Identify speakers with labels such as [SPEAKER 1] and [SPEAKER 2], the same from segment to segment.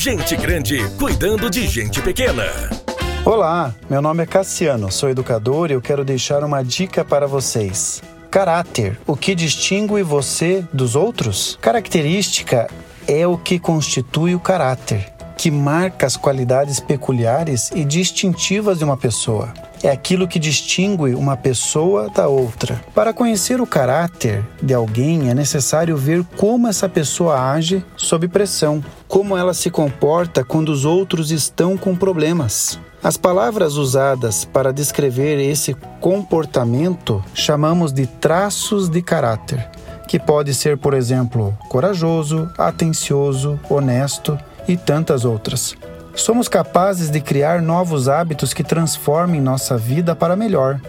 [SPEAKER 1] Gente grande cuidando de gente pequena.
[SPEAKER 2] Olá, meu nome é Cassiano, sou educador e eu quero deixar uma dica para vocês. Caráter, o que distingue você dos outros? Característica é o que constitui o caráter, que marca as qualidades peculiares e distintivas de uma pessoa é aquilo que distingue uma pessoa da outra. Para conhecer o caráter de alguém, é necessário ver como essa pessoa age sob pressão, como ela se comporta quando os outros estão com problemas. As palavras usadas para descrever esse comportamento chamamos de traços de caráter, que pode ser, por exemplo, corajoso, atencioso, honesto e tantas outras. Somos capazes de criar novos hábitos que transformem nossa vida para melhor.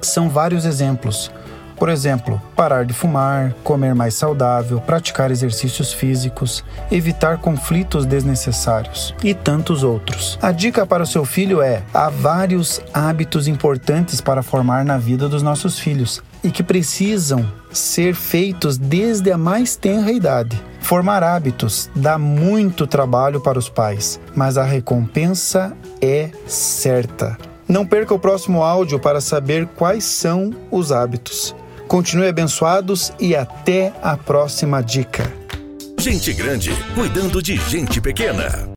[SPEAKER 2] São vários exemplos. Por exemplo, parar de fumar, comer mais saudável, praticar exercícios físicos, evitar conflitos desnecessários e tantos outros. A dica para o seu filho é: há vários hábitos importantes para formar na vida dos nossos filhos e que precisam ser feitos desde a mais tenra idade. Formar hábitos dá muito trabalho para os pais, mas a recompensa é certa. Não perca o próximo áudio para saber quais são os hábitos. Continue abençoados e até a próxima dica.
[SPEAKER 1] Gente grande cuidando de gente pequena.